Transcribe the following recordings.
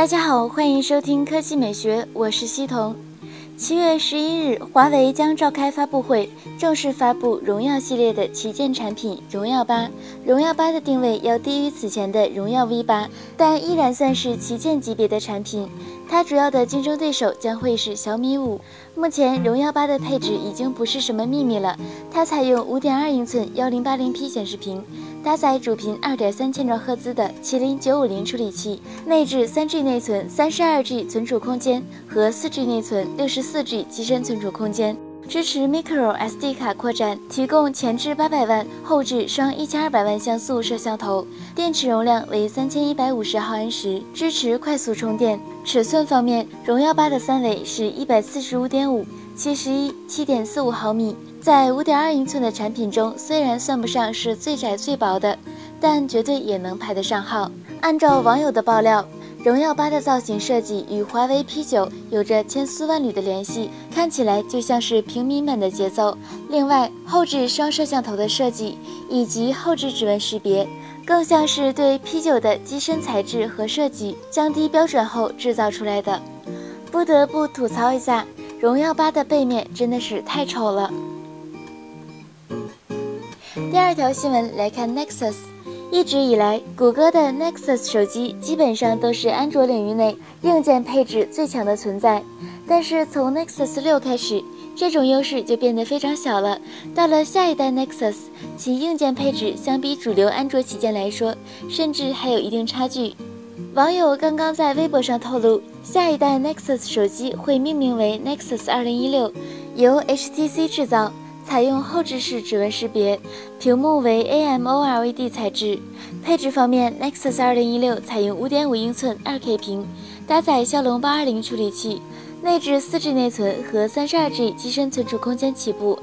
大家好，欢迎收听科技美学，我是西彤。七月十一日，华为将召开发布会，正式发布荣耀系列的旗舰产品荣耀八。荣耀八的定位要低于此前的荣耀 V 八，但依然算是旗舰级别的产品。它主要的竞争对手将会是小米五。目前，荣耀八的配置已经不是什么秘密了，它采用五点二英寸幺零八零 P 显示屏。搭载主频二点三千兆赫兹的麒麟九五零处理器，内置三 G 内存、三十二 G 存储空间和四 G 内存、六十四 G 机身存储空间，支持 Micro SD 卡扩展，提供前置八百万、后置双一千二百万像素摄像头，电池容量为三千一百五十毫安时，支持快速充电。尺寸方面，荣耀八的三围是一百四十五点五、七十一、七点四五毫米。在五点二英寸的产品中，虽然算不上是最窄最薄的，但绝对也能排得上号。按照网友的爆料，荣耀八的造型设计与华为 P 九有着千丝万缕的联系，看起来就像是平民版的节奏。另外，后置双摄像头的设计以及后置指纹识别，更像是对 P 九的机身材质和设计降低标准后制造出来的。不得不吐槽一下，荣耀八的背面真的是太丑了。第二条新闻来看，Nexus。一直以来，谷歌的 Nexus 手机基本上都是安卓领域内硬件配置最强的存在。但是从 Nexus 六开始，这种优势就变得非常小了。到了下一代 Nexus，其硬件配置相比主流安卓旗舰来说，甚至还有一定差距。网友刚刚在微博上透露，下一代 Nexus 手机会命名为 Nexus 二零一六，由 HTC 制造。采用后置式指纹识别，屏幕为 AMOLED 材质。配置方面，Nexus 2016采用5.5英寸 2K 屏，搭载骁龙820处理器，内置 4G 内存和 32G 机身存储空间起步，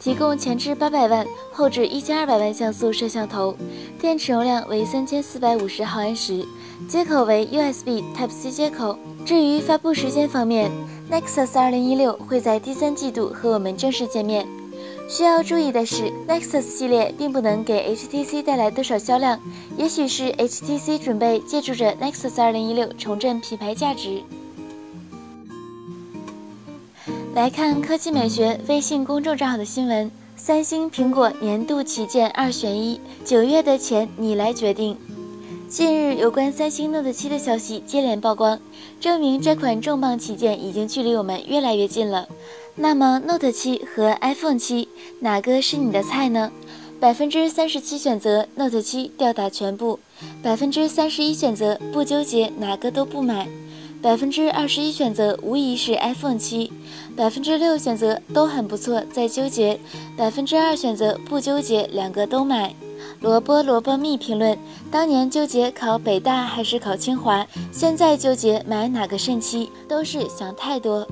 提供前置800万、后置1200万像素摄像头，电池容量为3450毫安时，接口为 USB Type-C 接口。至于发布时间方面，Nexus 2016会在第三季度和我们正式见面。需要注意的是，Nexus 系列并不能给 HTC 带来多少销量，也许是 HTC 准备借助着 Nexus 2016重振品牌价值。来看科技美学微信公众账号的新闻：三星苹果年度旗舰二选一，九月的钱你来决定。近日，有关三星 Note 7的消息接连曝光，证明这款重磅旗舰已经距离我们越来越近了。那么 Note 7和 iPhone 7哪个是你的菜呢？百分之三十七选择 Note 7吊打全部，百分之三十一选择不纠结哪个都不买，百分之二十一选择无疑是 iPhone 7，百分之六选择都很不错在纠结，百分之二选择不纠结两个都买。萝卜萝卜蜜评论：当年纠结考北大还是考清华，现在纠结买哪个肾七，都是想太多。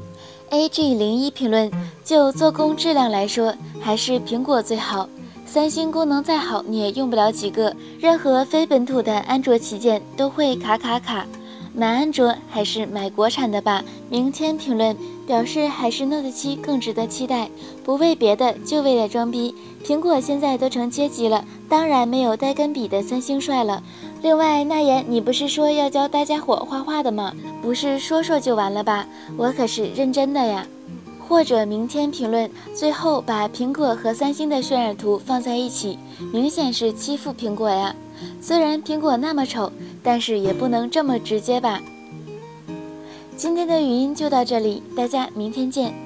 A G 零一评论：就做工质量来说，还是苹果最好。三星功能再好，你也用不了几个。任何非本土的安卓旗舰都会卡卡卡。买安卓还是买国产的吧。明天评论表示，还是 Note 7更值得期待。不为别的，就为了装逼。苹果现在都成阶级了，当然没有带根笔的三星帅了。另外，那言，你不是说要教大家伙画画的吗？不是说说就完了吧？我可是认真的呀。或者明天评论，最后把苹果和三星的渲染图放在一起，明显是欺负苹果呀。虽然苹果那么丑。但是也不能这么直接吧。今天的语音就到这里，大家明天见。